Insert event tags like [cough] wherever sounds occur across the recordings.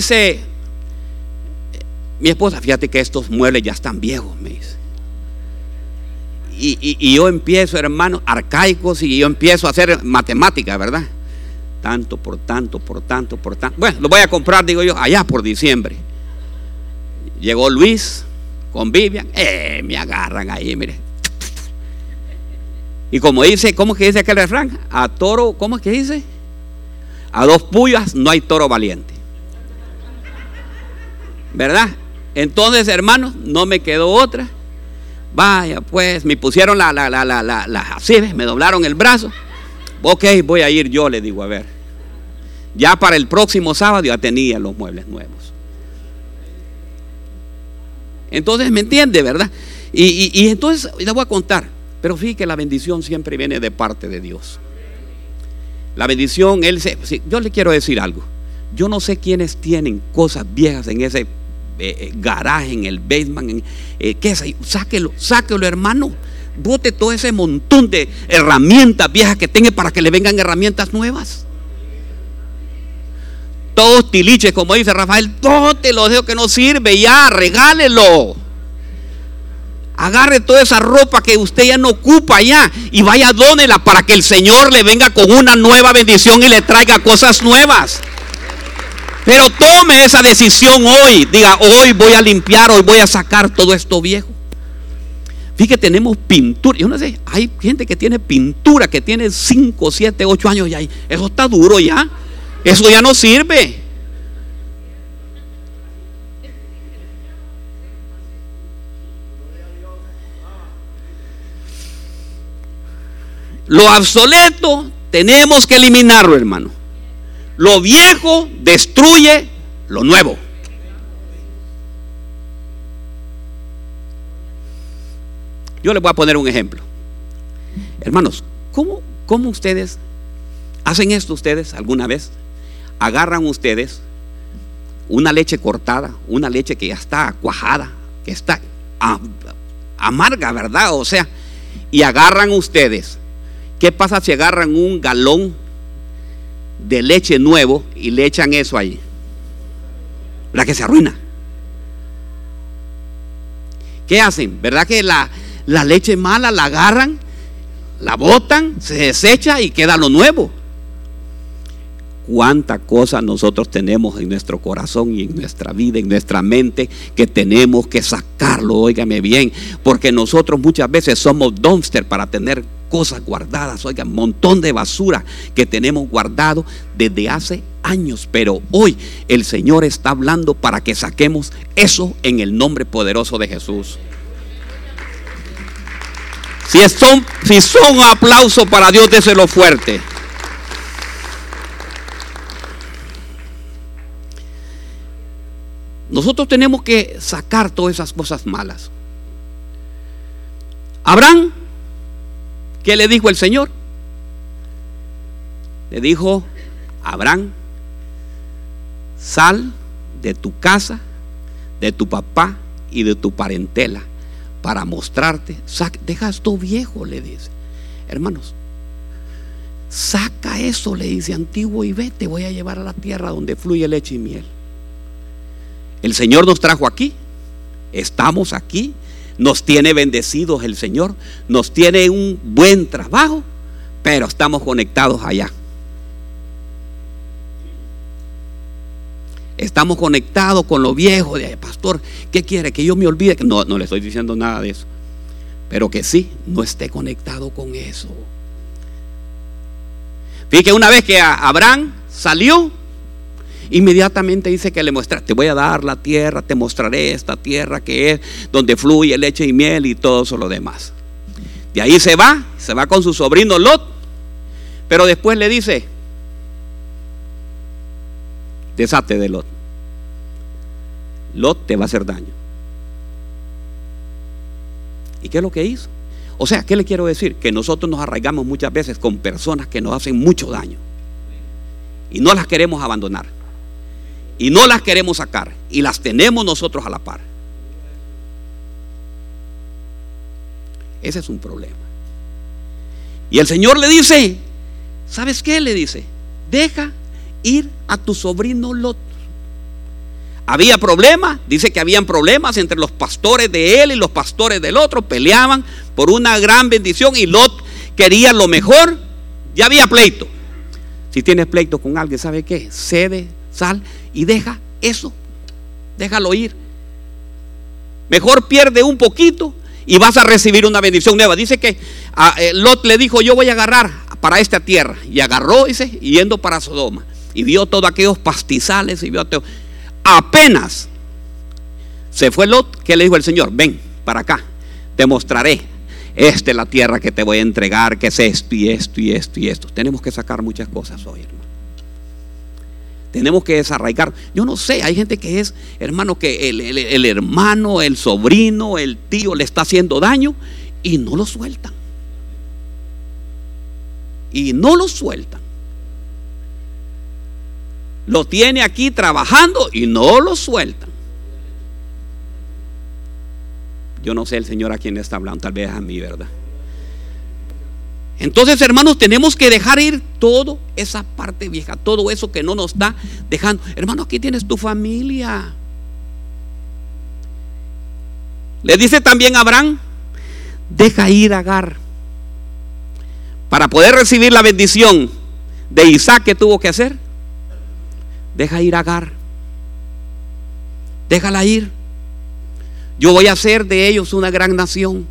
Dice, mi esposa, fíjate que estos muebles ya están viejos, me dice. Y, yo empiezo, hermano, arcaicos, y yo empiezo a hacer matemáticas, ¿verdad? Tanto por tanto, por tanto, por tanto. Bueno, lo voy a comprar, digo yo, allá por diciembre. Llegó Luis con Vivian, eh, me agarran ahí, mire. Y como dice, ¿cómo es que dice aquel refrán? A toro, ¿cómo es que dice? A dos puyas no hay toro valiente. ¿Verdad? Entonces, hermanos, no me quedó otra. Vaya, pues, me pusieron la, la, la, la, la, así, me doblaron el brazo. Ok, voy a ir yo, le digo, a ver. Ya para el próximo sábado ya tenía los muebles nuevos. Entonces, ¿me entiende, verdad? Y, y, entonces, le voy a contar. Pero fíjate que la bendición siempre viene de parte de Dios. La bendición, Él se, yo le quiero decir algo. Yo no sé quiénes tienen cosas viejas en ese eh, eh, garaje, en el basement. En, eh, ¿Qué es? Sáquelo, sáquelo, hermano. Bote todo ese montón de herramientas viejas que tenga para que le vengan herramientas nuevas. Todos tiliches, como dice Rafael, todo te lo dejo que no sirve, ya, regálelo. Agarre toda esa ropa que usted ya no ocupa ya y vaya dónela para que el Señor le venga con una nueva bendición y le traiga cosas nuevas. Pero tome esa decisión hoy. Diga, hoy voy a limpiar, hoy voy a sacar todo esto viejo. Fíjate, tenemos pintura. Yo no sé, hay gente que tiene pintura que tiene 5, 7, 8 años ya. Eso está duro ya. Eso ya no sirve. Lo obsoleto tenemos que eliminarlo, hermano. Lo viejo destruye lo nuevo. Yo les voy a poner un ejemplo. Hermanos, ¿cómo, ¿cómo, ustedes hacen esto ustedes alguna vez? Agarran ustedes una leche cortada, una leche que ya está cuajada, que está amarga, ¿verdad? O sea, y agarran ustedes. ¿Qué pasa si agarran un galón de leche nuevo y le echan eso ahí? ¿Verdad que se arruina? ¿Qué hacen? ¿Verdad que la, la leche mala la agarran, la botan, se desecha y queda lo nuevo. Cuánta cosa nosotros tenemos en nuestro corazón y en nuestra vida, en nuestra mente, que tenemos que sacarlo, óigame bien, porque nosotros muchas veces somos dumpster para tener cosas guardadas, oigan, un montón de basura que tenemos guardado desde hace años, pero hoy el Señor está hablando para que saquemos eso en el nombre poderoso de Jesús. Si son, si son para Dios, déselo fuerte. Nosotros tenemos que sacar todas esas cosas malas. Abraham, ¿qué le dijo el Señor? Le dijo, Abraham, sal de tu casa, de tu papá y de tu parentela para mostrarte. deja esto viejo, le dice. Hermanos, saca eso, le dice antiguo y vete, voy a llevar a la tierra donde fluye leche y miel. El Señor nos trajo aquí, estamos aquí, nos tiene bendecidos el Señor, nos tiene un buen trabajo, pero estamos conectados allá. Estamos conectados con lo viejo de pastor. ¿Qué quiere? Que yo me olvide. No, no le estoy diciendo nada de eso. Pero que sí, no esté conectado con eso. Fíjate, una vez que Abraham salió, inmediatamente dice que le muestra, te voy a dar la tierra, te mostraré esta tierra que es donde fluye leche y miel y todo eso lo demás. De ahí se va, se va con su sobrino Lot, pero después le dice, desate de Lot. Lot te va a hacer daño. ¿Y qué es lo que hizo? O sea, ¿qué le quiero decir? Que nosotros nos arraigamos muchas veces con personas que nos hacen mucho daño. Y no las queremos abandonar. Y no las queremos sacar. Y las tenemos nosotros a la par. Ese es un problema. Y el Señor le dice, ¿sabes qué? Le dice, deja ir a tu sobrino Lot. había problemas, dice que habían problemas entre los pastores de él y los pastores del otro, peleaban por una gran bendición y Lot quería lo mejor, ya había pleito. Si tienes pleito con alguien, ¿sabe qué? Cede, sal y deja eso, déjalo ir. Mejor pierde un poquito y vas a recibir una bendición nueva. Dice que a, eh, Lot le dijo, yo voy a agarrar para esta tierra. Y agarró, dice, yendo para Sodoma. Y vio todos aquellos pastizales y vio todo. Apenas se fue Lot, que le dijo el Señor, ven para acá, te mostraré. Esta es la tierra que te voy a entregar, que es esto y esto y esto y esto. Tenemos que sacar muchas cosas hoy. Tenemos que desarraigar. Yo no sé, hay gente que es, hermano, que el, hermano, el sobrino, el tío le está haciendo daño y no lo sueltan. Y no lo sueltan. Lo tiene aquí trabajando y no lo sueltan. Yo no sé el Señor a quién está hablando, tal vez a mí, ¿verdad? Entonces, hermanos, tenemos que dejar ir todo esa parte vieja, todo eso que no nos está dejando. Hermano, aquí tienes tu familia. Le dice también Abraham, deja ir a Agar. Para poder recibir la bendición de Isaac, ¿qué tuvo que hacer? Deja ir a Agar. Déjala ir. Yo voy a hacer de ellos una gran nación.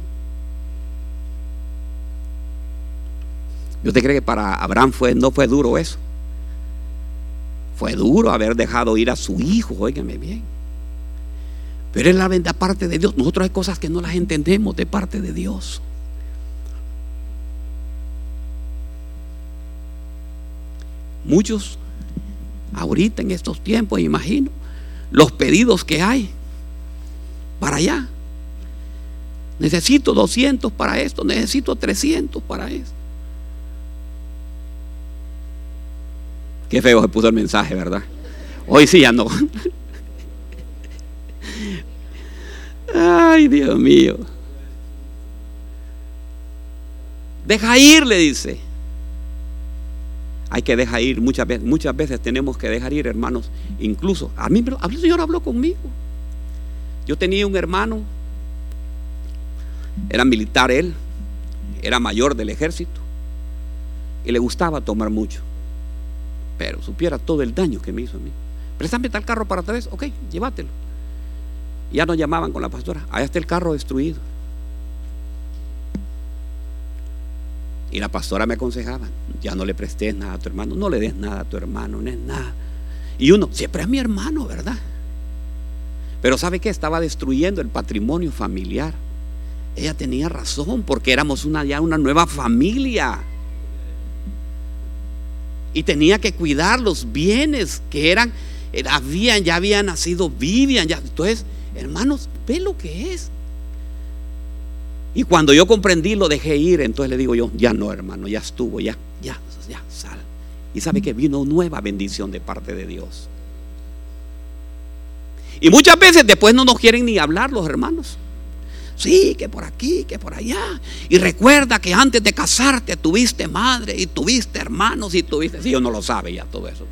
¿Yo te creo que para Abraham fue, no fue duro eso? Fue duro haber dejado ir a su hijo, óigame bien. Pero es la venta parte de Dios. Nosotros hay cosas que no las entendemos de parte de Dios. Muchos, ahorita en estos tiempos, imagino, los pedidos que hay para allá. Necesito 200 para esto, necesito 300 para esto. Qué feo se puso el mensaje, ¿verdad? Hoy sí ya no. Ay, Dios mío. Deja ir, le dice. Hay que dejar ir. Muchas veces, muchas veces tenemos que dejar ir, hermanos. Incluso, a mí el Señor habló conmigo. Yo tenía un hermano, era militar él, era mayor del ejército y le gustaba tomar mucho. Pero supiera todo el daño que me hizo a mí. Préstame tal carro para vez, ok, llévatelo. Ya nos llamaban con la pastora, allá está el carro destruido. Y la pastora me aconsejaba, ya no le prestes nada a tu hermano, no le des nada a tu hermano, no es nada. Y uno, siempre es mi hermano, ¿verdad? Pero ¿sabe qué? Estaba destruyendo el patrimonio familiar. Ella tenía razón porque éramos ya una nueva familia y tenía que cuidar los bienes que eran, eh, habían, ya habían nacido, vivían, ya. Entonces, hermanos, ve lo que es. Y cuando yo comprendí, lo dejé ir, entonces le digo yo, ya no, hermano, ya estuvo, ya, ya, ya, sal. Y sabe que vino nueva bendición de parte de Dios. Y muchas veces después no nos quieren ni hablar los hermanos. Sí, que por aquí, que por allá. Y recuerda que antes de casarte tuviste madre y tuviste hermanos y tuviste... Sí, no lo sabe ya todo eso.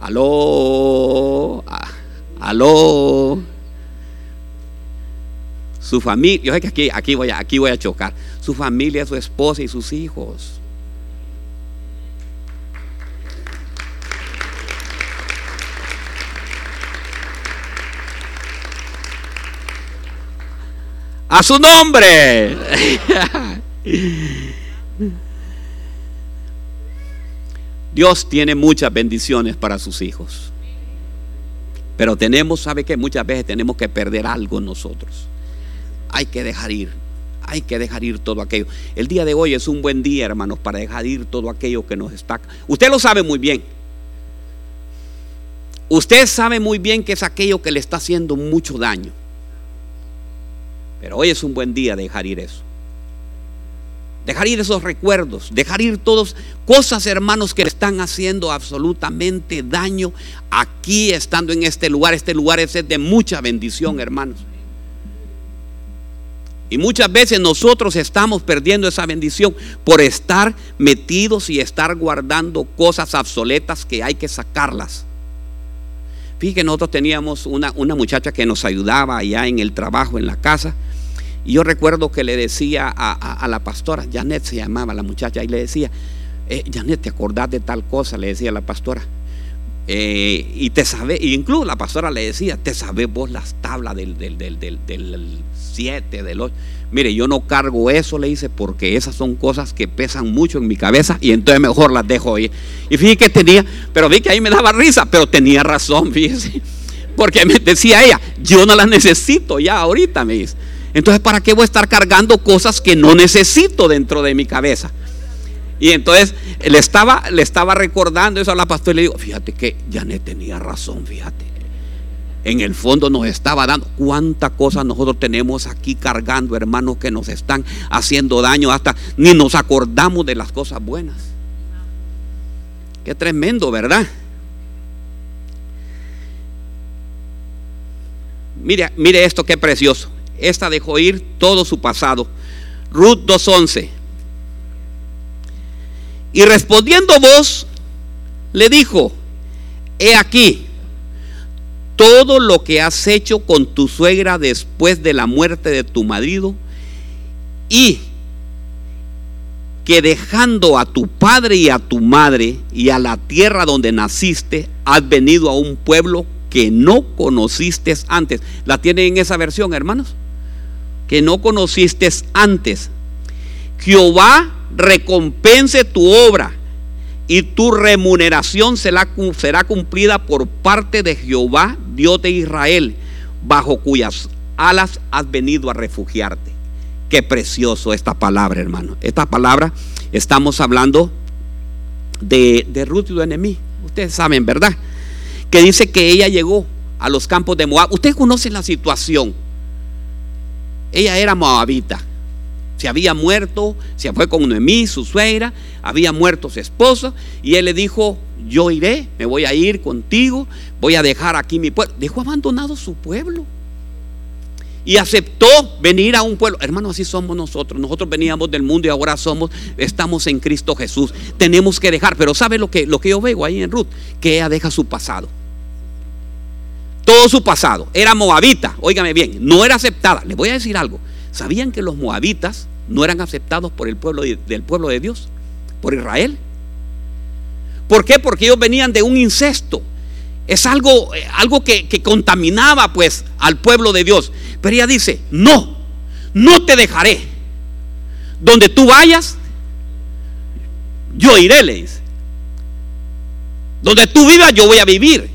Aló, aló. Su familia, yo sé que aquí, aquí, voy a, aquí voy a chocar. Su familia, su esposa y sus hijos. A su nombre. Dios tiene muchas bendiciones para sus hijos. Pero tenemos, ¿sabe que Muchas veces tenemos que perder algo nosotros. Hay que dejar ir. Hay que dejar ir todo aquello. El día de hoy es un buen día, hermanos, para dejar ir todo aquello que nos está. Usted lo sabe muy bien. Usted sabe muy bien que es aquello que le está haciendo mucho daño. Pero hoy es un buen día dejar ir eso. Dejar ir esos recuerdos, dejar ir todas cosas, hermanos, que le están haciendo absolutamente daño aquí, estando en este lugar. Este lugar es de mucha bendición, hermanos. Y muchas veces nosotros estamos perdiendo esa bendición por estar metidos y estar guardando cosas obsoletas que hay que sacarlas. Fíjate nosotros teníamos una, una muchacha que nos ayudaba allá en el trabajo, en la casa. Y yo recuerdo que le decía a, la pastora, Janet se llamaba la muchacha, y le decía, eh, Janet, ¿te acordás de tal cosa? Le decía la pastora. Eh, y te sabe, incluso la pastora le decía, te sabes vos las tablas del 7, del, del 8. Mire, yo no cargo eso, le dice, porque esas son cosas que pesan mucho en mi cabeza y entonces mejor las dejo ahí. Y fíjate que tenía, pero vi que ahí me daba risa, pero tenía razón, [laughs] fíjese. Porque me decía ella, yo no las necesito ya ahorita, me dice. Entonces, ¿para qué voy a estar cargando cosas que no necesito dentro de mi cabeza? Y entonces le estaba, le estaba recordando eso a la pastora y le digo, fíjate que Janet tenía razón, fíjate. En el fondo nos estaba dando cuánta cosas nosotros tenemos aquí cargando, hermanos, que nos están haciendo daño, hasta ni nos acordamos de las cosas buenas. Qué tremendo, ¿verdad? Mire, mire esto, qué precioso. Esta dejó ir todo su pasado. Ruth 2.11. Y respondiendo vos, le dijo, he aquí, todo lo que has hecho con tu suegra después de la muerte de tu marido y que dejando a tu padre y a tu madre y a la tierra donde naciste, has venido a un pueblo que no conociste antes. ¿La tienen en esa versión, hermanos? Que no conociste antes. Jehová recompense tu obra y tu remuneración será, cumplida por parte de Jehová, Dios de Israel, bajo cuyas alas has venido a refugiarte. Qué precioso esta palabra, hermano. Esta palabra estamos hablando de, de Ruth y de Ustedes saben, ¿verdad? Que dice que ella llegó a los campos de Moab. Ustedes conocen la situación. Ella era moabita se había muerto, se fue con Noemí, su suegra, había muerto su esposo, y él le dijo, yo iré, me voy a ir contigo, voy a dejar aquí mi pueblo. Dejó abandonado su pueblo. Y aceptó venir a un pueblo. Hermano, así somos nosotros. Nosotros veníamos del mundo y ahora somos, estamos en Cristo Jesús. Tenemos que dejar. Pero ¿sabe lo que, lo que yo veo ahí en Ruth? Que ella deja su pasado. Todo su pasado. Era moabita. Óigame bien, no era aceptada. Le voy a decir algo. ¿Sabían que los moabitas no eran aceptados por el pueblo del pueblo de Dios, por Israel. ¿Por qué? Porque ellos venían de un incesto. Es algo, eh, algo que, que contaminaba pues al pueblo de Dios. Pero ella dice, no, no te dejaré. Donde tú vayas, yo iré, le dice. Donde tú vivas, yo voy a vivir.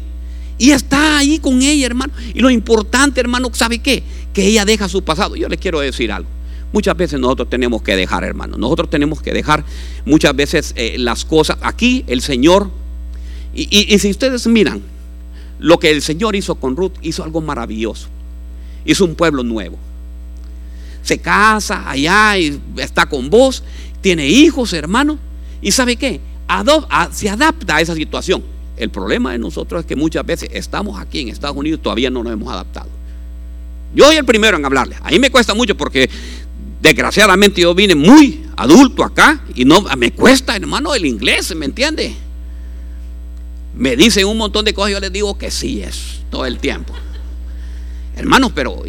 Y está ahí con ella, hermano. Y lo importante, hermano, ¿sabe qué? Que ella deja su pasado. Yo le quiero decir algo. Muchas veces nosotros tenemos que dejar, hermano. Nosotros tenemos que dejar muchas veces eh, las cosas. Aquí el Señor, y, si ustedes miran lo que el Señor hizo con Ruth, hizo algo maravilloso. Hizo un pueblo nuevo. Se casa allá y está con vos, tiene hijos, hermano. ¿Y sabe qué? se adapta a esa situación. El problema de nosotros es que muchas veces estamos aquí en Estados Unidos y todavía no nos hemos adaptado. Yo soy el primero en hablarle. A mí me cuesta mucho porque Desgraciadamente yo vine muy adulto acá y no me cuesta, hermano, el inglés, ¿me entiende? Me dicen un montón de cosas, yo les digo que sí es todo el tiempo. Hermanos, pero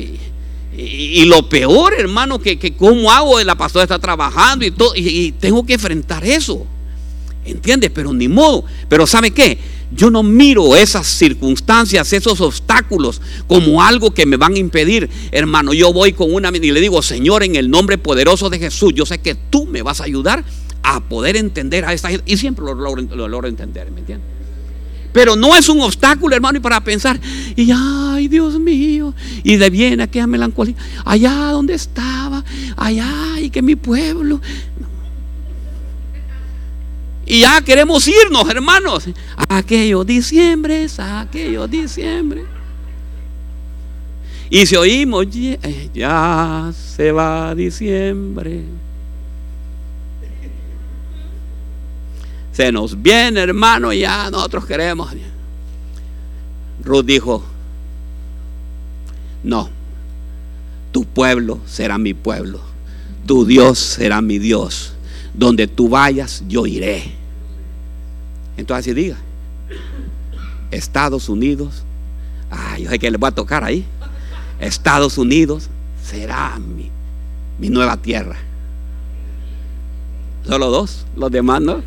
y, lo peor, hermano, que, cómo hago, la pastora está trabajando y todo, y, tengo que enfrentar eso. ¿Entiendes? Pero ni modo. Pero ¿sabe qué? Yo no miro esas circunstancias, esos obstáculos como algo que me van a impedir. Hermano, yo voy con una y le digo, Señor, en el nombre poderoso de Jesús, yo sé que tú me vas a ayudar a poder entender a esta gente. Y siempre lo logro, entender, ¿me entiendes? Pero no es un obstáculo, hermano, y para pensar, y ay, Dios mío, y de viene aquella melancolía, allá donde estaba, allá, y que mi pueblo, y ya queremos irnos, hermanos. Aquellos diciembres, aquellos diciembre. Y si oímos, eh, ya se va diciembre. Se nos viene, hermano, ya nosotros queremos. Ruth dijo, no, tu pueblo será mi pueblo, tu Dios será mi Dios donde tú vayas, yo iré. Entonces así diga, Estados Unidos, ay, yo sé que les voy a tocar ahí. Estados Unidos será mi, mi nueva tierra. Solo dos, los demás no.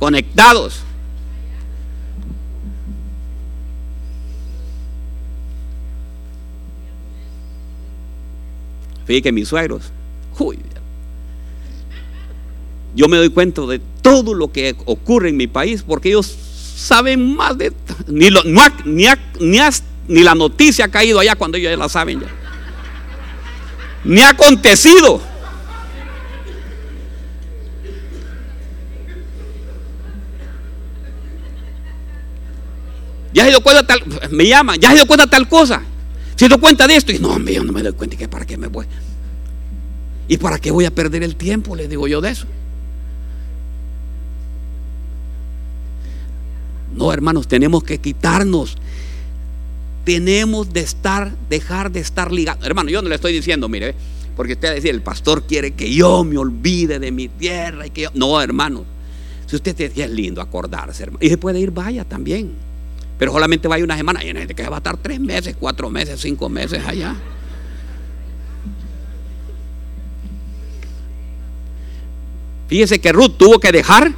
Conectados. Fíjate que mis suegros, uy, yo me doy cuenta de todo lo que ocurre en mi país porque ellos saben más de ni, lo, ni, ni, la noticia ha caído allá cuando ellos ya la saben ya. Ni ha acontecido. Ya se dio cuenta tal, me llama, ya se dio cuenta tal cosa. Se dio cuenta de esto y no, hombre, yo no me doy cuenta y para qué me voy. ¿Y para qué voy a perder el tiempo? Le digo yo de eso. No, hermanos, tenemos que quitarnos. Tenemos de estar, dejar de estar ligados. Hermano, yo no le estoy diciendo, mire, porque usted decir, el pastor quiere que yo me olvide de mi tierra y que. No, hermano. Si usted es lindo acordarse, hermano. Y se puede ir, vaya también. Pero solamente vaya una semana. Y hay gente que va a estar tres meses, cuatro meses, cinco meses allá. Fíjese que Ruth tuvo que dejar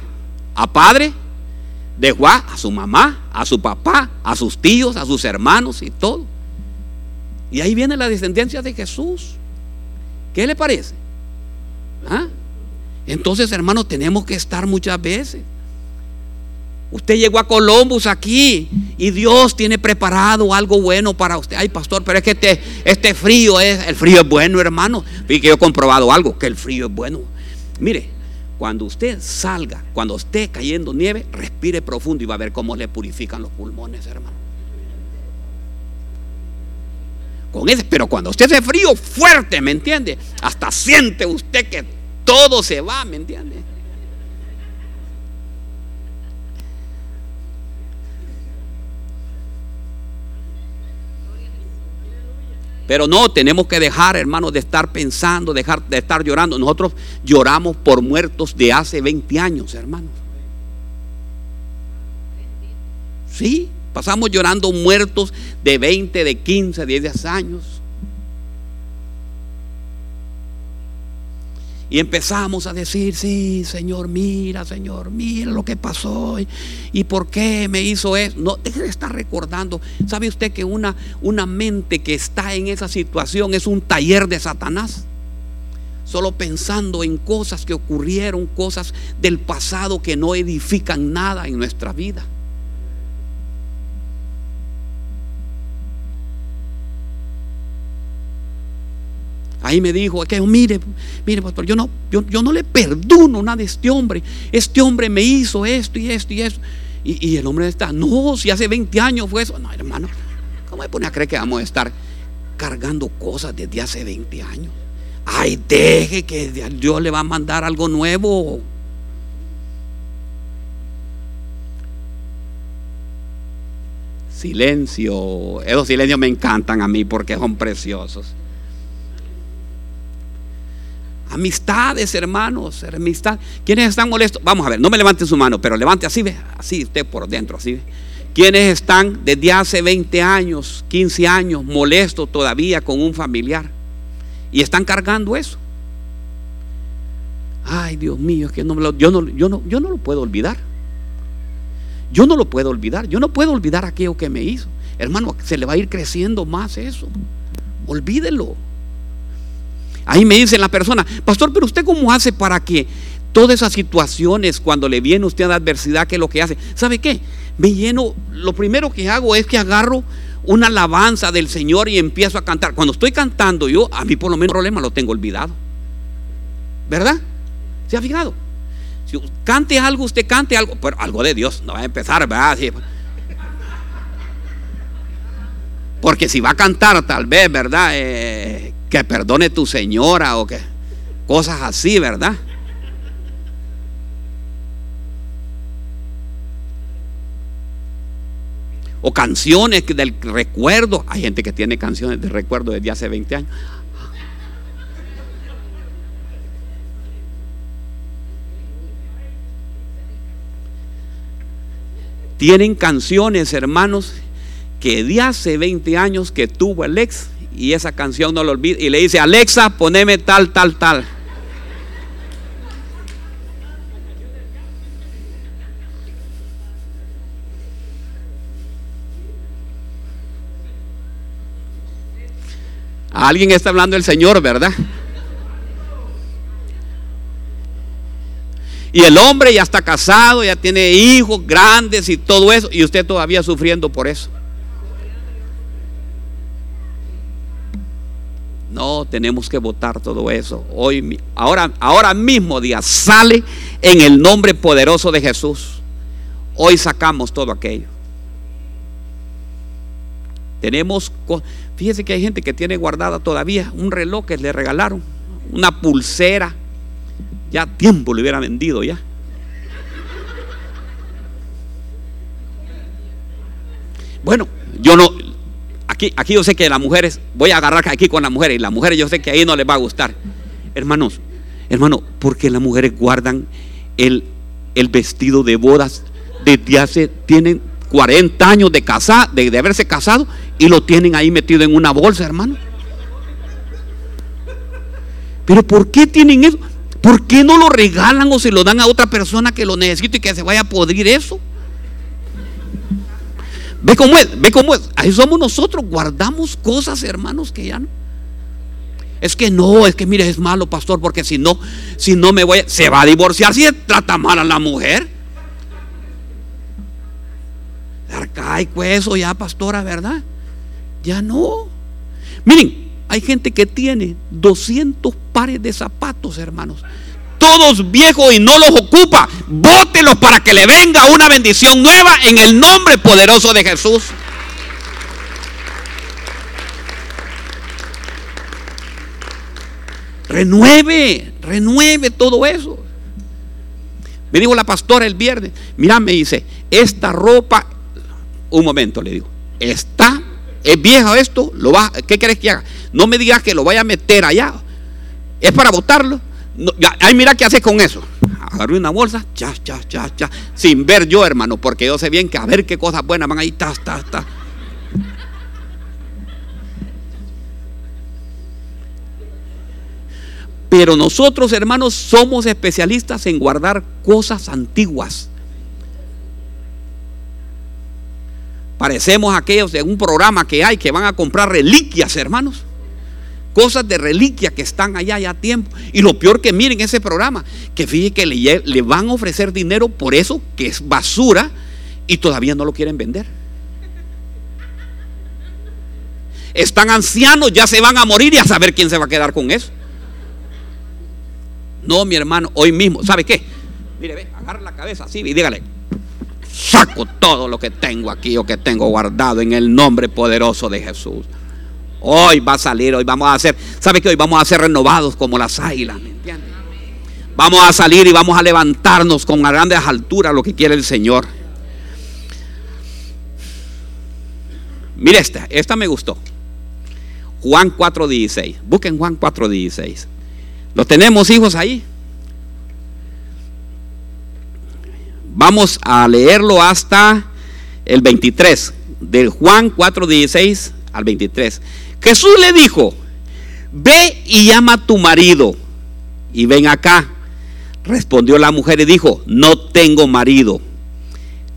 a padre, Dejó a su mamá, a su papá, a sus tíos, a sus hermanos y todo. Y ahí viene la descendencia de Jesús. ¿Qué le parece? ¿Ah? Entonces, hermanos, tenemos que estar muchas veces. Usted llegó a Columbus aquí y Dios tiene preparado algo bueno para usted. Ay, pastor, pero es que este, este frío es, el frío es bueno, hermano. Y que yo he comprobado algo, que el frío es bueno. Mire, cuando usted salga, cuando esté cayendo nieve, respire profundo y va a ver cómo le purifican los pulmones, hermano. Con ese, pero cuando usted hace frío fuerte, ¿me entiende? Hasta siente usted que todo se va, ¿me entiende? Pero no, tenemos que dejar, hermanos, de estar pensando, dejar de estar llorando. Nosotros lloramos por muertos de hace 20 años, hermanos. Sí, pasamos llorando muertos de 20, de 15, de 10 años. Y empezamos a decir, sí, Señor, mira, Señor, mira lo que pasó. ¿Y, por qué me hizo eso? No, deje de estar recordando. ¿Sabe usted que una, una mente que está en esa situación es un taller de Satanás? Solo pensando en cosas que ocurrieron, cosas del pasado que no edifican nada en nuestra vida. Ahí me dijo, mire, mire, pastor, yo no, yo, no le perdono nada a este hombre. Este hombre me hizo esto y esto y esto. Y, el hombre está, no, si hace 20 años fue eso. No, hermano, ¿cómo me pone a creer que vamos a estar cargando cosas desde hace 20 años? Ay, deje que Dios le va a mandar algo nuevo. Silencio. Esos silencios me encantan a mí porque son preciosos. Amistades, hermanos, amistad. ¿Quiénes están molestos? Vamos a ver, no me levante su mano, pero levante así, ve, así usted por dentro, así. ¿Quiénes están desde hace 20 años, 15 años molestos todavía con un familiar? Y están cargando eso. Ay, Dios mío, que no yo, no, yo, no, yo no lo puedo olvidar. Yo no lo puedo olvidar. Yo no puedo olvidar aquello que me hizo. Hermano, se le va a ir creciendo más eso. Olvídelo. Ahí me dice la persona, pastor, pero usted cómo hace para que todas esas situaciones, cuando le viene usted a la adversidad, ¿qué es lo que hace? ¿Sabe qué? Me lleno, lo primero que hago es que agarro una alabanza del Señor y empiezo a cantar. Cuando estoy cantando yo, a mí por lo menos el problema lo tengo olvidado. ¿Verdad? ¿Se ha fijado? Si cante algo, usted cante algo, pero algo de Dios, no va a empezar, ¿verdad? Porque si va a cantar, tal vez, ¿verdad? Eh, que perdone tu señora o que cosas así, ¿verdad? O canciones del recuerdo. Hay gente que tiene canciones de recuerdo desde hace 20 años. Tienen canciones, hermanos, que de hace 20 años que tuvo el ex y esa canción no lo olvida y le dice, Alexa, poneme tal, tal, tal. alguien está hablando el Señor, ¿verdad? Y el hombre ya está casado, ya tiene hijos grandes y todo eso, y usted todavía sufriendo por eso. No, tenemos que votar todo eso. Hoy, ahora, ahora mismo día sale en el nombre poderoso de Jesús. Hoy sacamos todo aquello. Tenemos, fíjese que hay gente que tiene guardada todavía un reloj que le regalaron, una pulsera. Ya tiempo le hubiera vendido ya. Bueno, yo no, aquí, aquí yo sé que las mujeres, voy a agarrar aquí con las mujeres, y las mujeres yo sé que ahí no les va a gustar. Hermanos, hermano, porque las mujeres guardan el, el vestido de bodas desde hace, tienen 40 años de, casa, de, haberse casado y lo tienen ahí metido en una bolsa, hermano. Pero ¿por qué tienen eso? ¿Por qué no lo regalan o se lo dan a otra persona que lo necesite y que se vaya a podrir eso? Ve cómo es, ve cómo es. Ahí somos nosotros, guardamos cosas, hermanos, que ya no. Es que no, es que mire, es malo, pastor, porque si no, si no me voy, se va a divorciar si trata mal a la mujer. arcaico eso ya, pastora, ¿verdad? Ya no. Miren, hay gente que tiene 200 pares de zapatos, hermanos. Todos viejos y no los ocupa. Bótelos para que le venga una bendición nueva en el nombre poderoso de Jesús. Renueve, renueve todo eso. Me dijo la pastora el viernes, mira, me dice, esta ropa un momento, le digo, está, es viejo esto, lo va, ¿qué querés que haga? No me digas que lo vaya a meter allá, es para botarlo. Ay, mira qué hace con eso. Agarré una bolsa, cha, cha, cha, cha, sin ver yo, hermano, porque yo sé bien que a ver qué cosas buenas van ahí, ta, ta, ta. Pero nosotros, hermanos, somos especialistas en guardar cosas antiguas. Parecemos aquellos de un programa que hay que van a comprar reliquias, hermanos. Cosas de reliquia que están allá ya a tiempo. Y lo peor que miren ese programa, que fíjense que le, le van a ofrecer dinero por eso, que es basura, y todavía no lo quieren vender. Están ancianos, ya se van a morir y a saber quién se va a quedar con eso. No, mi hermano, hoy mismo, ¿sabe qué? Mire, ve, agarra la cabeza así y dígale, saco todo lo que tengo aquí o que tengo guardado en el nombre poderoso de Jesús. Hoy va a salir, hoy vamos a hacer, ¿sabe que hoy vamos a ser renovados como las águilas? ¿Me Vamos a salir y vamos a levantarnos con grandes alturas lo que quiere el Señor. Mire esta, esta me gustó. Juan 4:16. Busquen Juan 4:16. ¿Lo tenemos hijos ahí? Vamos a leerlo hasta el 23, del Juan 4, 16 al 23. Jesús le dijo, ve y llama a tu marido y ven acá. Respondió la mujer y dijo, no tengo marido.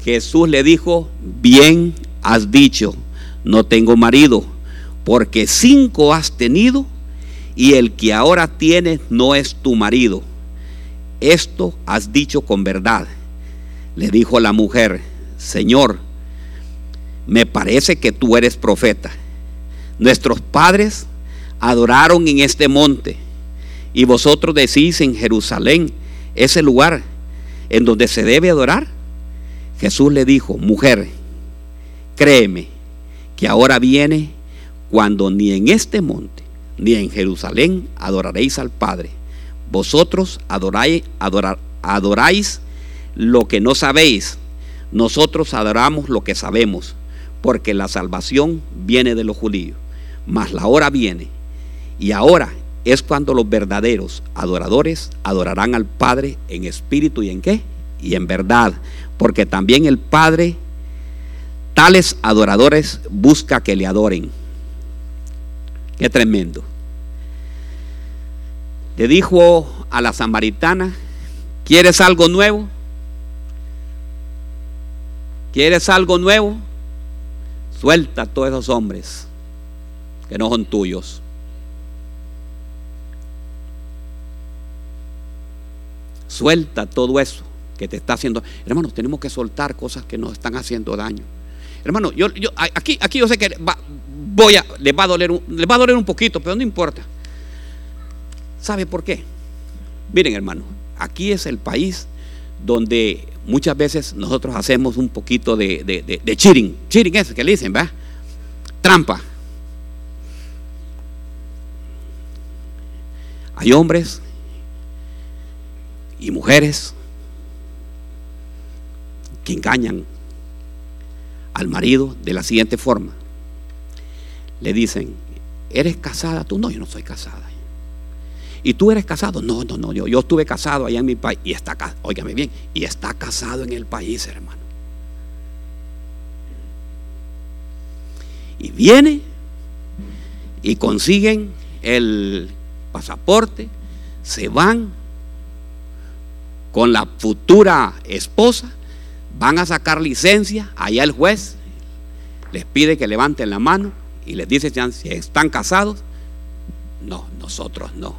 Jesús le dijo, bien has dicho, no tengo marido, porque cinco has tenido y el que ahora tienes no es tu marido. Esto has dicho con verdad. Le dijo la mujer, Señor, me parece que tú eres profeta. Nuestros padres adoraron en este monte y vosotros decís en Jerusalén, ese lugar en donde se debe adorar. Jesús le dijo, mujer, créeme que ahora viene cuando ni en este monte ni en Jerusalén adoraréis al Padre. Vosotros adoráis, adoráis lo que no sabéis, nosotros adoramos lo que sabemos, porque la salvación viene de los judíos, mas la hora viene, y ahora es cuando los verdaderos adoradores adorarán al Padre en espíritu y en qué? Y en verdad, porque también el Padre tales adoradores busca que le adoren. Qué tremendo. Le dijo a la samaritana, ¿quieres algo nuevo? ¿Quieres algo nuevo? Suelta a todos esos hombres que no son tuyos. Suelta todo eso que te está haciendo. Hermanos, tenemos que soltar cosas que nos están haciendo daño. Hermano, yo, yo aquí, aquí yo sé que voy a, les va a doler, les va a doler un poquito, pero no importa. ¿Sabe por qué? Miren, hermano, aquí es el país donde muchas veces nosotros hacemos un poquito de, de, de, cheating. Cheating es que le dicen, ¿va? Trampa. Hay hombres y mujeres que engañan al marido de la siguiente forma. Le dicen, ¿eres casada? Tú no, yo no soy casada. ¿Y tú eres casado? No, no, no, yo, yo estuve casado allá en mi país y está, óigame bien, y está casado en el país, hermano. Y viene y consiguen el pasaporte, se van con la futura esposa, van a sacar licencia, allá el juez les pide que levanten la mano y les dice si están casados. No, nosotros no.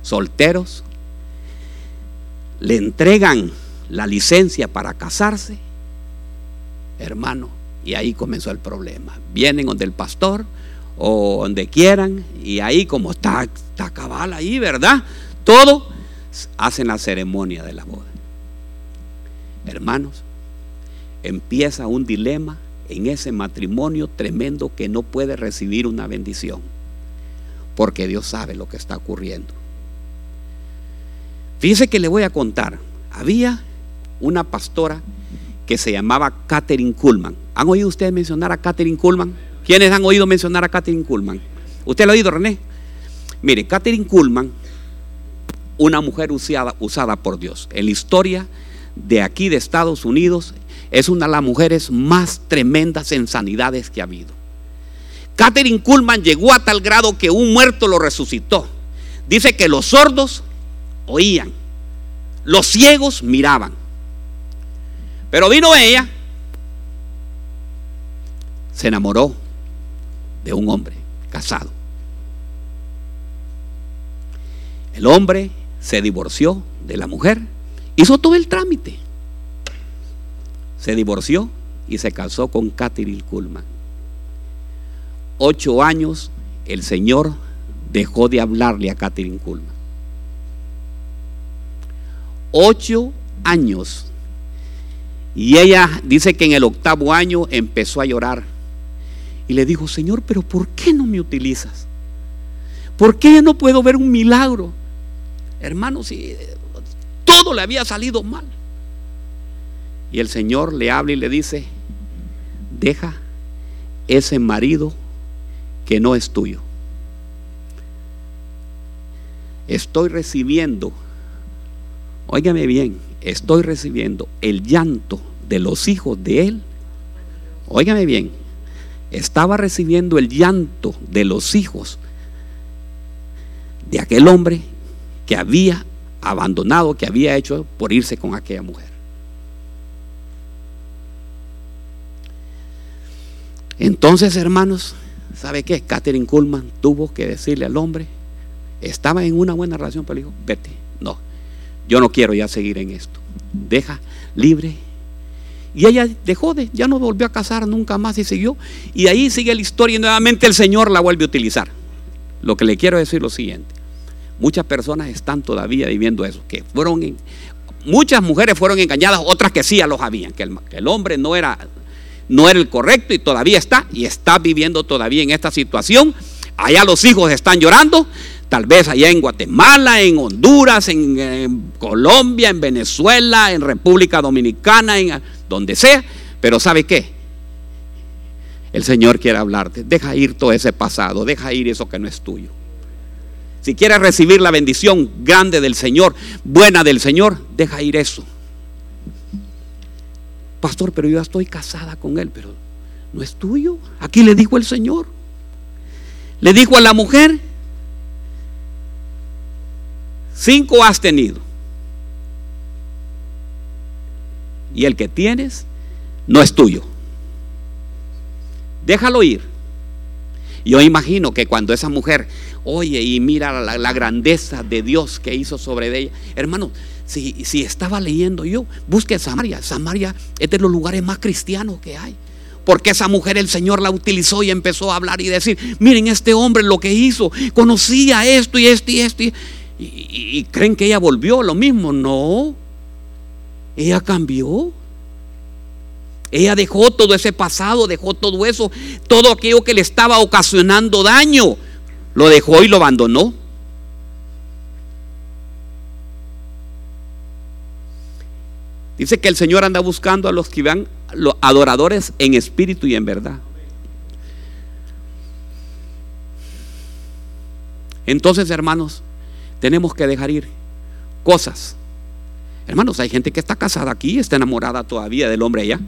Solteros, le entregan la licencia para casarse, hermano, y ahí comenzó el problema. Vienen donde el pastor o donde quieran, y ahí como está, está cabal ahí, ¿verdad? Todo hacen la ceremonia de la boda. Hermanos, empieza un dilema en ese matrimonio tremendo que no puede recibir una bendición, porque Dios sabe lo que está ocurriendo. Fíjese que le voy a contar, había una pastora que se llamaba Catherine Kuhlman. ¿Han oído ustedes mencionar a Catherine Kuhlman? ¿Quiénes han oído mencionar a Catherine Kuhlman? ¿Usted lo ha oído, René? Mire, Catherine Kuhlman una mujer usada, por Dios. En la historia de aquí de Estados Unidos es una de las mujeres más tremendas en sanidades que ha habido. Catherine Kuhlman llegó a tal grado que un muerto lo resucitó. Dice que los sordos oían, los ciegos miraban. Pero vino ella, se enamoró de un hombre casado. El hombre se divorció de la mujer, hizo todo el trámite. Se divorció y se casó con Catherine Kuhlman. Ocho años el Señor dejó de hablarle a Catherine Kuhlman. Ocho años. Y ella dice que en el octavo año empezó a llorar. Y le dijo, Señor, pero ¿por qué no me utilizas? ¿Por qué no puedo ver un milagro? Hermano, si todo le había salido mal. Y el Señor le habla y le dice, deja ese marido que no es tuyo. Estoy recibiendo, óigame bien, estoy recibiendo el llanto de los hijos de él. Óigame bien, estaba recibiendo el llanto de los hijos de aquel hombre que había abandonado, que había hecho por irse con aquella mujer. Entonces, hermanos, ¿sabe qué? Catherine Kuhlman tuvo que decirle al hombre, estaba en una buena relación, pero le dijo, vete, no, yo no quiero ya seguir en esto, deja libre. Y ella dejó de, ya no volvió a casar nunca más y siguió. Y ahí sigue la historia y nuevamente el Señor la vuelve a utilizar. Lo que le quiero decir es lo siguiente. Muchas personas están todavía viviendo eso, que fueron, muchas mujeres fueron engañadas, otras que sí ya lo sabían, que el, que el hombre no era, no era el correcto y todavía está, y está viviendo todavía en esta situación. Allá los hijos están llorando, tal vez allá en Guatemala, en Honduras, en, Colombia, en Venezuela, en República Dominicana, en donde sea. Pero ¿sabe qué? El Señor quiere hablarte. Deja ir todo ese pasado, deja ir eso que no es tuyo. Si quieres recibir la bendición grande del Señor, buena del Señor, deja ir eso. pastor, pero yo estoy casada con él, pero no es tuyo. Aquí le dijo el Señor. Le dijo a la mujer, cinco has tenido. Y el que tienes no es tuyo. Déjalo ir. Yo imagino que cuando esa mujer oye y mira la, grandeza de Dios que hizo sobre ella, hermano, si, si estaba leyendo yo, busque Samaria. Samaria es de los lugares más cristianos que hay. Porque esa mujer el Señor la utilizó y empezó a hablar y decir, miren este hombre lo que hizo, conocía esto y esto y esto. Y, y creen que ella volvió lo mismo. No, ella cambió. Ella dejó todo ese pasado, dejó todo eso, todo aquello que le estaba ocasionando daño, lo dejó y lo abandonó. Dice que el Señor anda buscando a los que van los adoradores en espíritu y en verdad. Entonces, hermanos, tenemos que dejar ir cosas. Hermanos, hay gente que está casada aquí, está enamorada todavía del hombre allá.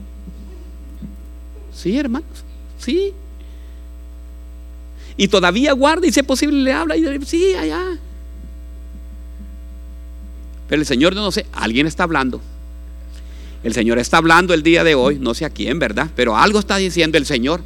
Sí, hermanos, sí. Y todavía guarda y si es posible le habla y dice, sí, allá. Pero el Señor no sé, alguien está hablando. El Señor está hablando el día de hoy, no sé a quién, ¿verdad? Pero algo está diciendo el Señor.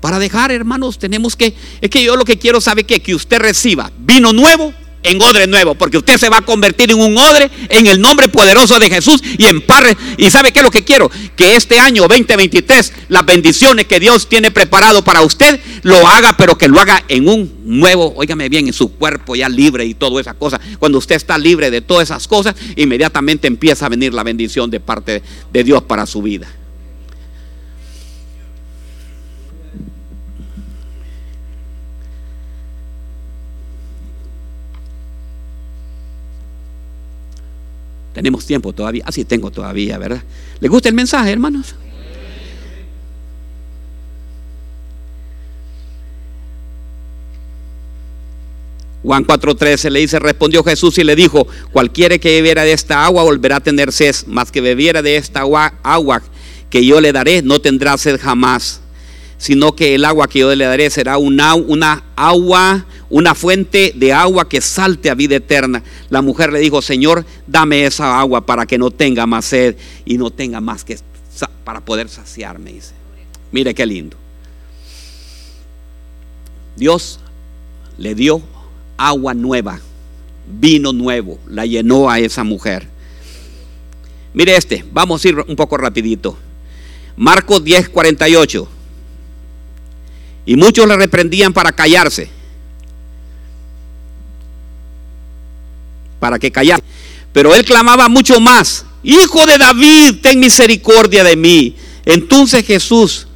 Para dejar, hermanos, tenemos que, es que yo lo que quiero saber que que usted reciba vino nuevo en odre nuevo, porque usted se va a convertir en un odre en el nombre poderoso de Jesús y en parre. ¿Y sabe qué es lo que quiero? Que este año 2023, las bendiciones que Dios tiene preparado para usted, lo haga, pero que lo haga en un nuevo, óigame bien, en su cuerpo ya libre y todas esas cosas. Cuando usted está libre de todas esas cosas, inmediatamente empieza a venir la bendición de parte de Dios para su vida. Tenemos tiempo todavía. Así tengo todavía, ¿verdad? ¿Le gusta el mensaje, hermanos? Juan 4:13 le dice, respondió Jesús y le dijo, cualquiera que bebiera de esta agua volverá a tener sed, más que bebiera de esta agua, agua que yo le daré no tendrá sed jamás, sino que el agua que yo le daré será una, una agua una fuente de agua que salte a vida eterna. La mujer le dijo, Señor, dame esa agua para que no tenga más sed y no tenga más que para poder saciarme. Dice. Mire qué lindo. Dios le dio agua nueva, vino nuevo, la llenó a esa mujer. Mire este, vamos a ir un poco rapidito. Marcos 10, 48. Y muchos le reprendían para callarse. para que callase. Pero él clamaba mucho más, Hijo de David, ten misericordia de mí. Entonces Jesús,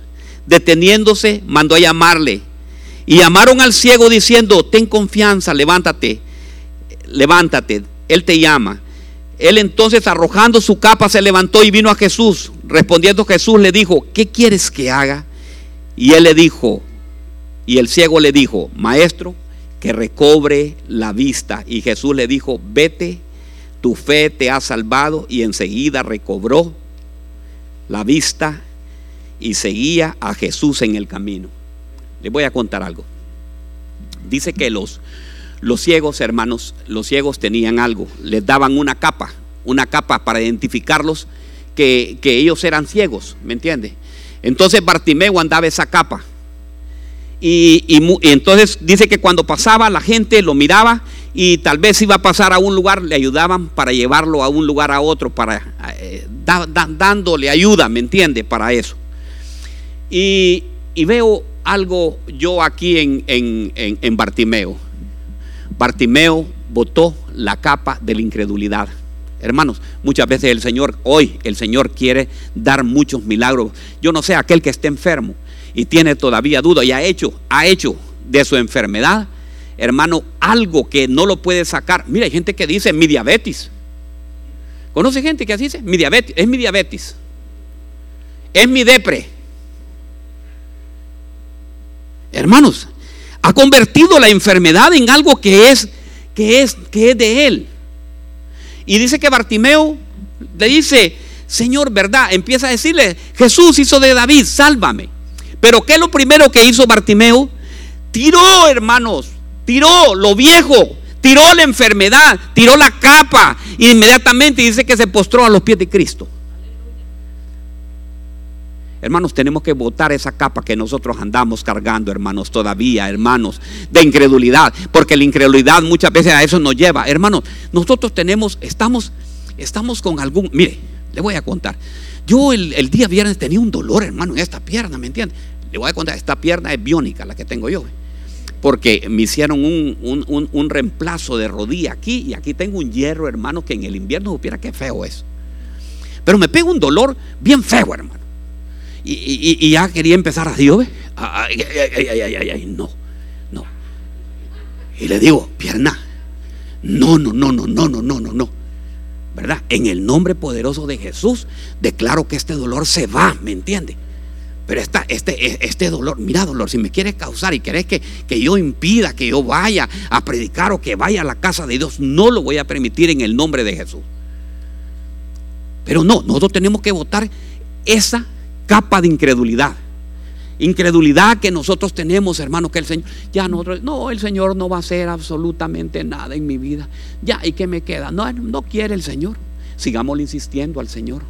deteniéndose, mandó a llamarle. Y llamaron al ciego diciendo, ten confianza, levántate, levántate, Él te llama. Él entonces arrojando su capa se levantó y vino a Jesús. Respondiendo Jesús le dijo, ¿qué quieres que haga? Y él le dijo, y el ciego le dijo, maestro, que recobre la vista. Y Jesús le dijo, vete, tu fe te ha salvado. Y enseguida recobró la vista y seguía a Jesús en el camino. Les voy a contar algo. Dice que los, los ciegos, hermanos, los ciegos tenían algo. Les daban una capa, una capa para identificarlos que, que ellos eran ciegos, ¿me entiende? Entonces Bartimeo andaba esa capa y, entonces dice que cuando pasaba la gente lo miraba y tal vez iba a pasar a un lugar, le ayudaban para llevarlo a un lugar a otro, para eh, dándole ayuda, ¿me entiende? Para eso. Y, veo algo yo aquí en, en, en Bartimeo. Bartimeo botó la capa de la incredulidad. Hermanos, muchas veces el Señor, hoy el Señor quiere dar muchos milagros. Yo no sé, aquel que esté enfermo, y tiene todavía duda y ha hecho, ha hecho de su enfermedad, hermano, algo que no lo puede sacar. Mira, hay gente que dice mi diabetes. ¿Conoce gente que así dice? Mi diabetes, es mi diabetes. Es mi depre. Hermanos, ha convertido la enfermedad en algo que es que es que es de él. Y dice que Bartimeo le dice, Señor, ¿verdad? Empieza a decirle, Jesús hizo de David, sálvame. Pero ¿qué es lo primero que hizo Bartimeo? Tiró, hermanos, tiró lo viejo, tiró la enfermedad, tiró la capa. Y inmediatamente dice que se postró a los pies de Cristo. Hermanos, tenemos que botar esa capa que nosotros andamos cargando, hermanos, todavía, hermanos, de incredulidad, porque la incredulidad muchas veces a eso nos lleva. Hermanos, nosotros tenemos, estamos, estamos con algún, mire, le voy a contar. Yo el, día viernes tenía un dolor, hermano, en esta pierna, ¿me entiende? Le voy a contar, esta pierna es biónica, la que tengo yo. Porque me hicieron un, reemplazo de rodilla aquí y aquí tengo un hierro, hermano, que en el invierno supiera qué feo es. Pero me pega un dolor bien feo, hermano. Y, ya quería empezar así, ¿ve? Ay, ay, ay, ay, ay, no, no. Y le digo, pierna, no, no, no, no, no, no, no, no, no. ¿Verdad? En el nombre poderoso de Jesús, declaro que este dolor se va, ¿me entiende? Pero esta, este, este dolor, mira dolor, si me quieres causar y querés que, que yo impida que yo vaya a predicar o que vaya a la casa de Dios, no lo voy a permitir en el nombre de Jesús. Pero no, nosotros tenemos que votar esa capa de incredulidad. Incredulidad que nosotros tenemos, hermano, que el Señor, ya nosotros, no, el Señor no va a hacer absolutamente nada en mi vida. Ya, ¿y qué me queda? No, no quiere el Señor. Sigámosle insistiendo al Señor.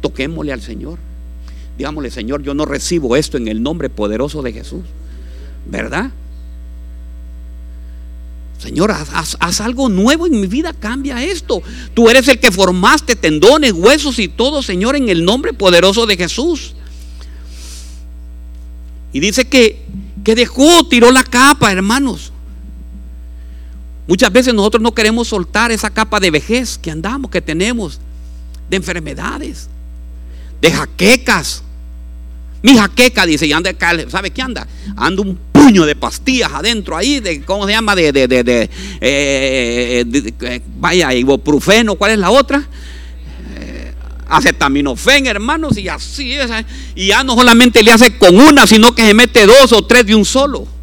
Toquémosle al Señor. Digámosle, Señor, yo no recibo esto en el nombre poderoso de Jesús. ¿Verdad? Señor, haz, algo nuevo en mi vida, cambia esto. Tú eres el que formaste tendones, huesos y todo, Señor, en el nombre poderoso de Jesús. Y dice que, que dejó, tiró la capa, hermanos. Muchas veces nosotros no queremos soltar esa capa de vejez que andamos, que tenemos, de enfermedades, de jaquecas, mi jaqueca, dice, y anda, ¿sabe qué anda? Anda un puño de pastillas adentro ahí, de, ¿cómo se llama? De, de, de, eh, eh, vaya, ibuprofeno, ¿cuál es la otra? Eh, acetaminofén, hermanos, y así es. Y ya no solamente le hace con una, sino que se mete dos o tres de un solo.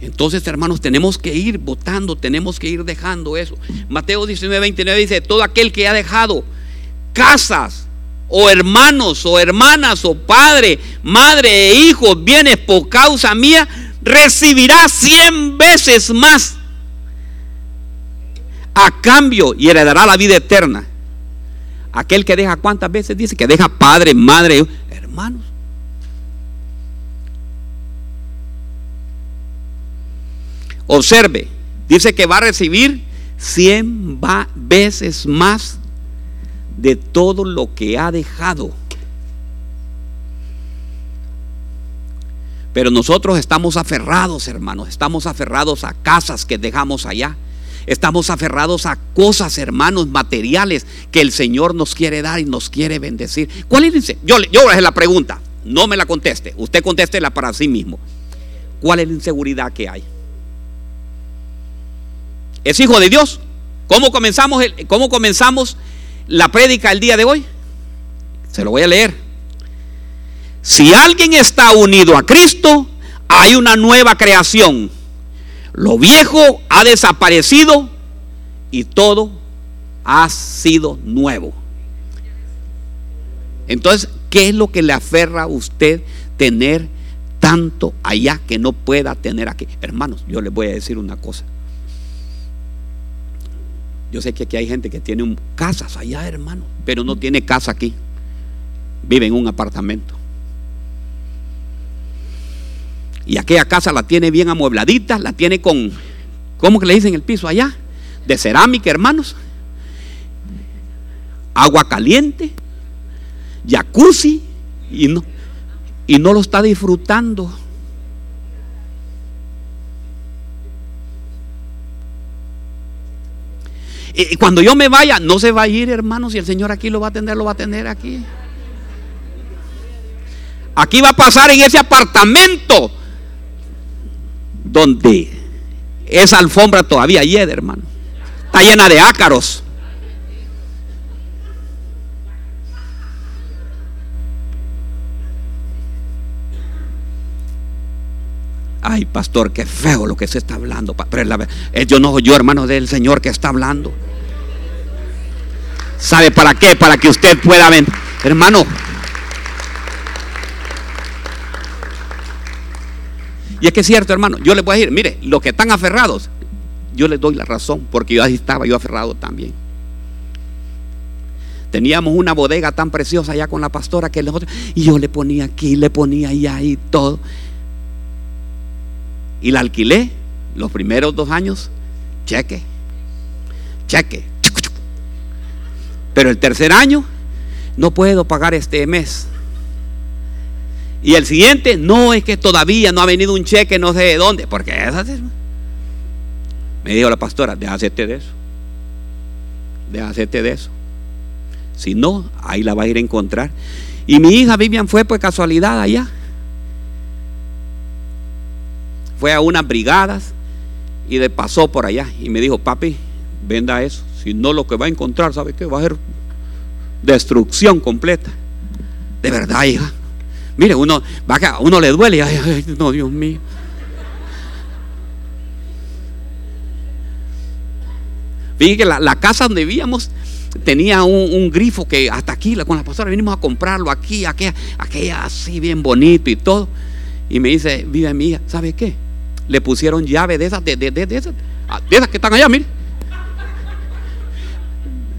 Entonces, hermanos, tenemos que ir votando, tenemos que ir dejando eso. Mateo 19, 29 dice, todo aquel que ha dejado casas o hermanos o hermanas o padre, madre e hijos, bienes por causa mía, recibirá cien veces más a cambio y heredará la vida eterna. Aquel que deja cuántas veces dice que deja padre, madre, hermanos. Observe, dice que va a recibir 100 veces más de todo lo que ha dejado. Pero nosotros estamos aferrados, hermanos, estamos aferrados a casas que dejamos allá. Estamos aferrados a cosas, hermanos, materiales que el Señor nos quiere dar y nos quiere bendecir. ¿Cuál es? Yo, yo hacer la pregunta, no me la conteste, usted contéstela para sí mismo. ¿Cuál es la inseguridad que hay? Es hijo de Dios. ¿Cómo comenzamos, el, cómo comenzamos la prédica el día de hoy? Se lo voy a leer. Si alguien está unido a Cristo, hay una nueva creación. Lo viejo ha desaparecido y todo ha sido nuevo. Entonces, ¿qué es lo que le aferra a usted tener tanto allá que no pueda tener aquí? Hermanos, yo les voy a decir una cosa. Yo sé que aquí hay gente que tiene casas allá, hermano, pero no tiene casa aquí. Vive en un apartamento. Y aquella casa la tiene bien amuebladita, la tiene con, ¿cómo que le dicen el piso allá? De cerámica, hermanos. Agua caliente, jacuzzi, y no, y no lo está disfrutando. Y cuando yo me vaya, no se va a ir, hermanos, si el Señor aquí lo va a atender, lo va a atender aquí. Aquí va a pasar en ese apartamento donde esa alfombra todavía hiede, hermano. Está llena de ácaros. Ay, pastor, qué feo lo que se está hablando. Pero es yo no yo, hermano, del Señor que está hablando. ¿Sabe para qué? Para que usted pueda ver. Hermano. Y es que es cierto, hermano. Yo le voy a decir, mire, los que están aferrados, yo les doy la razón, porque yo ahí estaba yo aferrado también. Teníamos una bodega tan preciosa allá con la pastora que nosotros, y yo le ponía aquí, le ponía allá y todo. Y la alquilé los primeros dos años, cheque, cheque. Pero el tercer año, no puedo pagar este mes. Y el siguiente, no es que todavía no ha venido un cheque, no sé de dónde, porque me dijo la pastora, déjate de eso. Déjate de eso. Si no, ahí la va a ir a encontrar. Y mi hija Vivian fue por casualidad allá. Fue a unas brigadas y le pasó por allá. Y me dijo, papi, venda eso. Si no, lo que va a encontrar, ¿sabe qué? Va a ser destrucción completa. De verdad, hija. Mire, uno, va a uno le duele. Ay, ay, no, Dios mío. Fíjate que la, casa donde vivíamos tenía un, grifo que hasta aquí, con la pastora, venimos a comprarlo aquí, aquella, aquella así bien bonito y todo. Y me dice, vive mi hija, ¿sabe qué? Le pusieron llave de esas, de, ah, esas que están allá, mire.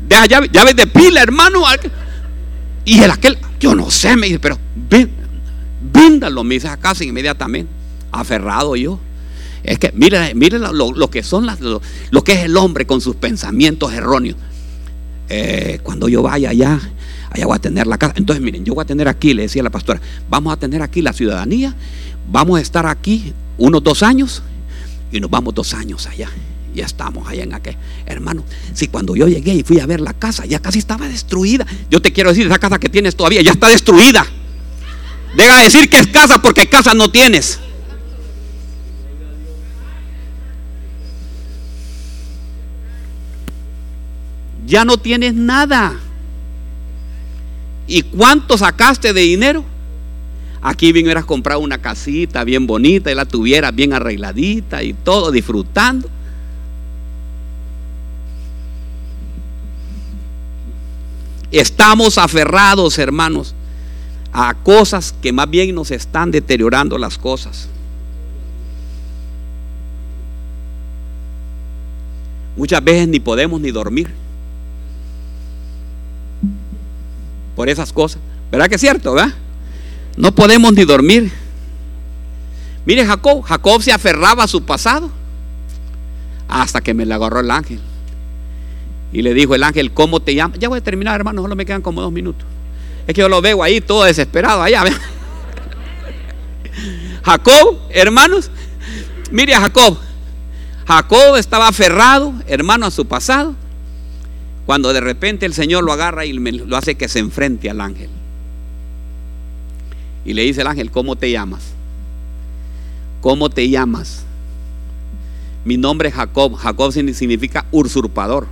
De esas llaves, de pila, hermano. Y el aquel, yo no sé, me dice, pero véndalo, me dice a casa inmediatamente. Aferrado yo. Es que mire, mire lo, que son las, lo, lo, que es el hombre con sus pensamientos erróneos. Eh, cuando yo vaya allá, allá voy a tener la casa. Entonces, miren, yo voy a tener aquí, le decía la pastora, vamos a tener aquí la ciudadanía, vamos a estar aquí unos dos años y nos vamos dos años allá. Ya estamos allá en aquel. Hermano, si cuando yo llegué y fui a ver la casa, ya casi estaba destruida. Yo te quiero decir, esa casa que tienes todavía ya está destruida. Deja de decir que es casa porque casa no tienes. ya no tienes nada. ¿Y cuánto sacaste de dinero? Aquí bien hubieras comprado una casita bien bonita y la tuvieras bien arregladita y todo, disfrutando. Estamos aferrados, hermanos, a cosas que más bien nos están deteriorando las cosas. Muchas veces ni podemos ni dormir. por esas cosas. ¿Verdad que es cierto, verdad? No podemos ni dormir. Mire Jacob, Jacob se aferraba a su pasado hasta que me le agarró el ángel. Y le dijo el ángel, ¿cómo te llamas? Ya voy a terminar, hermano, solo me quedan como dos minutos. Es que yo lo veo ahí todo desesperado, allá. [laughs] Jacob, hermanos, mire a Jacob. Jacob estaba aferrado, hermano, a su pasado cuando de repente el Señor lo agarra y lo hace que se enfrente al ángel. Y le dice el ángel, ¿cómo te llamas? ¿Cómo te llamas? Mi nombre es Jacob. Jacob significa usurpador,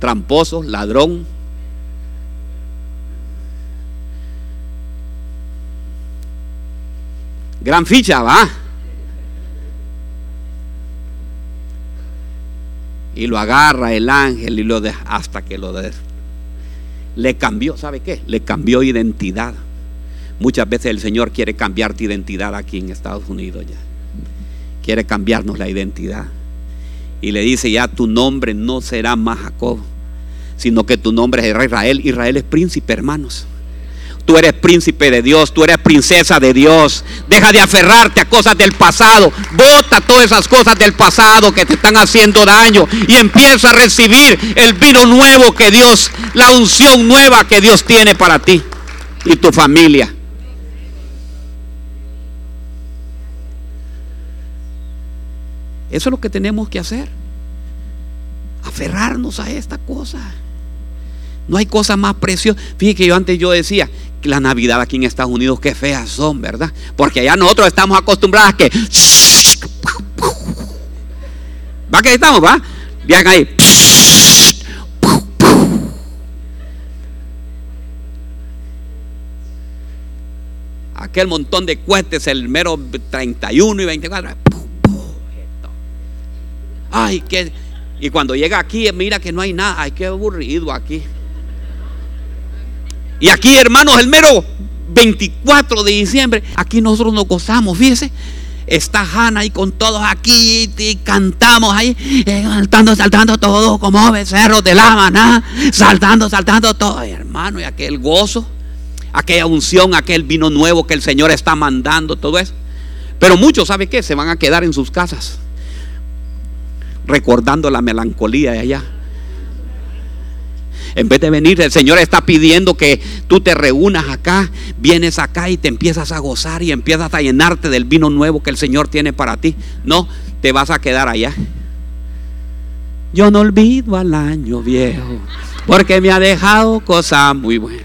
tramposo, ladrón. Gran ficha, va. y lo agarra el ángel y lo deja hasta que lo de, le cambió, ¿sabe qué? Le cambió identidad. Muchas veces el Señor quiere cambiar tu identidad aquí en Estados Unidos ya. Quiere cambiarnos la identidad. Y le dice, ya tu nombre no será más Jacob, sino que tu nombre es Israel. Israel es príncipe, hermanos. Tú eres príncipe de Dios, tú eres princesa de Dios. Deja de aferrarte a cosas del pasado. Bota todas esas cosas del pasado que te están haciendo daño y empieza a recibir el vino nuevo que Dios, la unción nueva que Dios tiene para ti y tu familia. Eso es lo que tenemos que hacer. Aferrarnos a esta cosa. No hay cosa más preciosa. Fíjate que yo antes yo decía, la Navidad aquí en Estados Unidos, qué feas son, ¿verdad? Porque allá nosotros estamos acostumbrados a que... [laughs] ¿Va que estamos, va? Vean ahí. aquel montón de cohetes, el mero 31 y 24. Ay, que. Y cuando llega aquí, mira que no hay nada. Ay, qué aburrido aquí. Y aquí, hermanos, el mero 24 de diciembre, aquí nosotros nos gozamos, fíjese. Está Hanna ahí con todos aquí y cantamos ahí, eh, saltando, saltando todos como becerros de la maná, saltando, saltando todo, hermano, y aquel gozo, aquella unción, aquel vino nuevo que el Señor está mandando, todo eso. Pero muchos, ¿sabe qué? Se van a quedar en sus casas, recordando la melancolía de allá. En vez de venir, el Señor está pidiendo que tú te reúnas acá, vienes acá y te empiezas a gozar y empiezas a llenarte del vino nuevo que el Señor tiene para ti. No, te vas a quedar allá. Yo no olvido al año viejo, porque me ha dejado cosas muy buenas.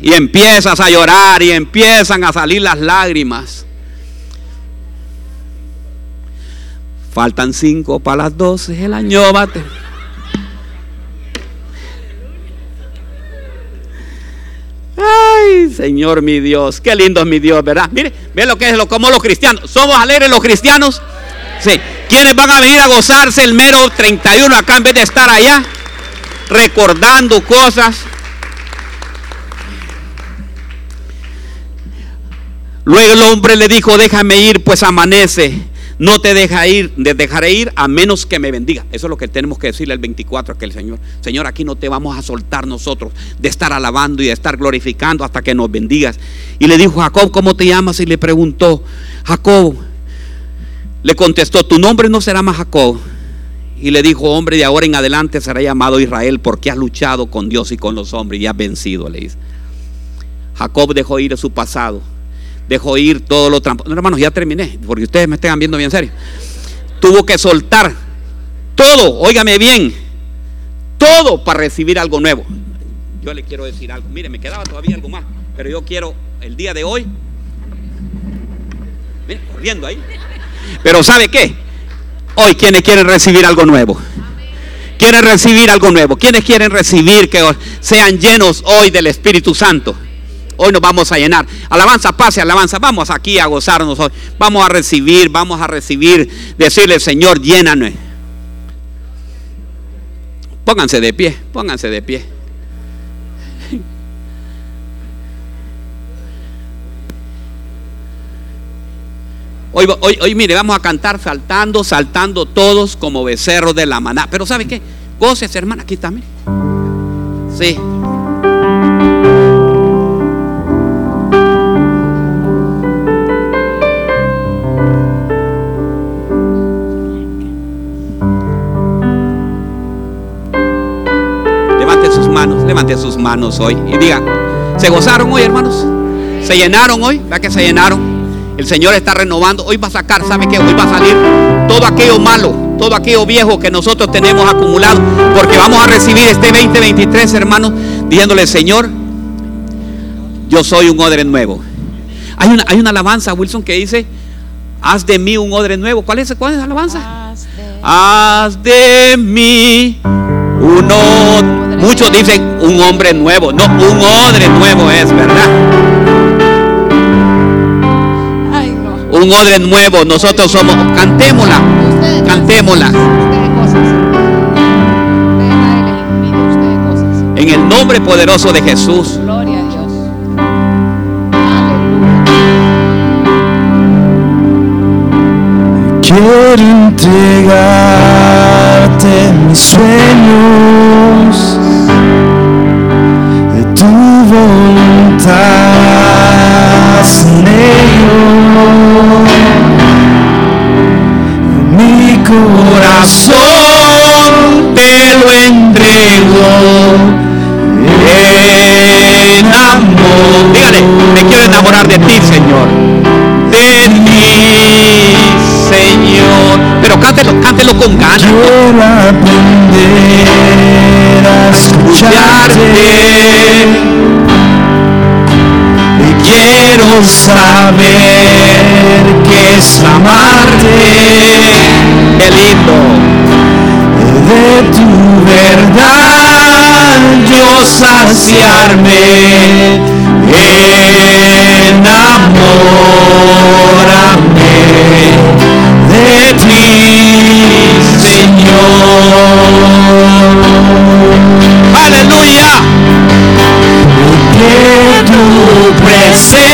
Y empiezas a llorar y empiezan a salir las lágrimas. Faltan cinco para las doce, el año bate. Ay, Señor mi Dios, qué lindo es mi Dios, ¿verdad? Mire, ve lo que es lo como los cristianos. ¿Somos alegres los cristianos? Sí. ¿Quiénes van a venir a gozarse el mero 31 acá en vez de estar allá? Recordando cosas. Luego el hombre le dijo, déjame ir, pues amanece no te deja ir, dejaré ir a menos que me bendiga. Eso es lo que tenemos que decirle el 24 a aquel Señor. Señor, aquí no te vamos a soltar nosotros de estar alabando y de estar glorificando hasta que nos bendigas. Y le dijo Jacob, ¿cómo te llamas? Y le preguntó, Jacob, le contestó, tu nombre no será más Jacob. Y le dijo, hombre, de ahora en adelante será llamado Israel porque has luchado con Dios y con los hombres y has vencido, le dice. Jacob dejó ir a su pasado dejó ir todo lo trampo. No, hermanos, ya terminé, porque ustedes me estén viendo bien serio. Tuvo que soltar todo, óigame bien, todo para recibir algo nuevo. Yo le quiero decir algo. Mire, me quedaba todavía algo más, pero yo quiero el día de hoy. Mire, corriendo ahí. Pero ¿sabe qué? Hoy quienes quieren recibir algo nuevo. Quieren recibir algo nuevo. Quienes quieren recibir que sean llenos hoy del Espíritu Santo. Hoy nos vamos a llenar. Alabanza, pase, alabanza. Vamos aquí a gozarnos. Vamos a recibir, vamos a recibir. Decirle, Señor, llénanos. Pónganse de pie, pónganse de pie. Hoy, mire, vamos a cantar saltando, saltando todos como becerros de la maná. Pero ¿sabe qué? Goces, hermana, aquí también. Sí. Levante sus manos hoy y diga, ¿se gozaron hoy, hermanos? ¿Se llenaron hoy? ¿Verdad que se llenaron? El Señor está renovando. Hoy va a sacar, ¿sabe qué? Hoy va a salir todo aquello malo, todo aquello viejo que nosotros tenemos acumulado. Porque vamos a recibir este 2023, hermanos, diciéndole, Señor, yo soy un odre nuevo. Hay una, hay una alabanza, Wilson, que dice, haz de mí un odre nuevo. ¿Cuál es, cuál es la alabanza? Haz de mí uno Muchos dicen un hombre nuevo. No, un odre nuevo es, ¿verdad? Un odre nuevo. Nosotros somos. Cantémosla. Cantémosla. En el nombre poderoso de Jesús. Entregarte mis sueños estás Mi corazón te lo entrego en amor. Dígale, me quiero enamorar de ti, Señor. De ti, Señor. Pero cántelo, cántelo con ganas. Quiero aprender a escucharte quiero saber que es amarte. Qué lindo. De tu verdad yo saciarme de ti, Señor. Aleluya. Que tu presencia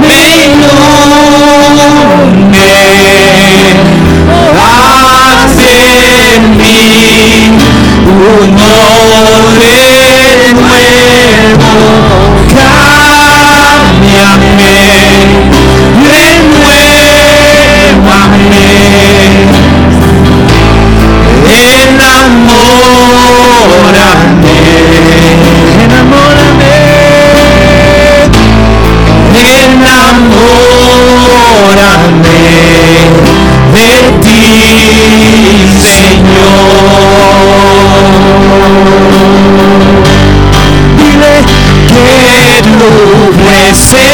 me inunde, haz en mí un hombre presencia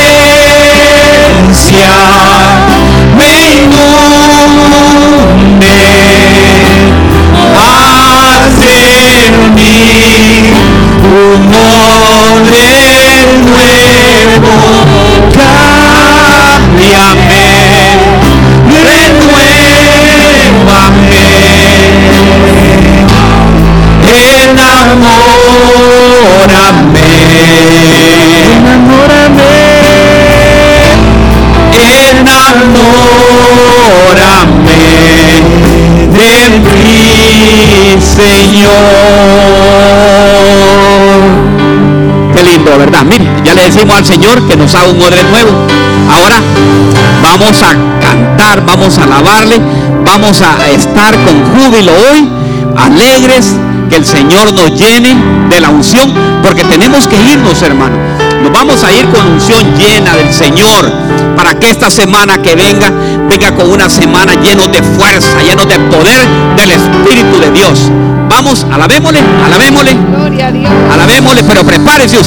Señor. Qué lindo, ¿verdad? Mire, ya le decimos al Señor que nos haga un odre nuevo. Ahora vamos a cantar, vamos a alabarle, vamos a estar con júbilo hoy, alegres, que el Señor nos llene de la unción, porque tenemos que irnos, hermano. Nos vamos a ir con unción llena del Señor, para que esta semana que venga, venga con una semana lleno de fuerza, lleno de poder del Espíritu de Dios. Vamos, alabémosle, alabémosle, Gloria a Dios. alabémosle, pero prepárese usted.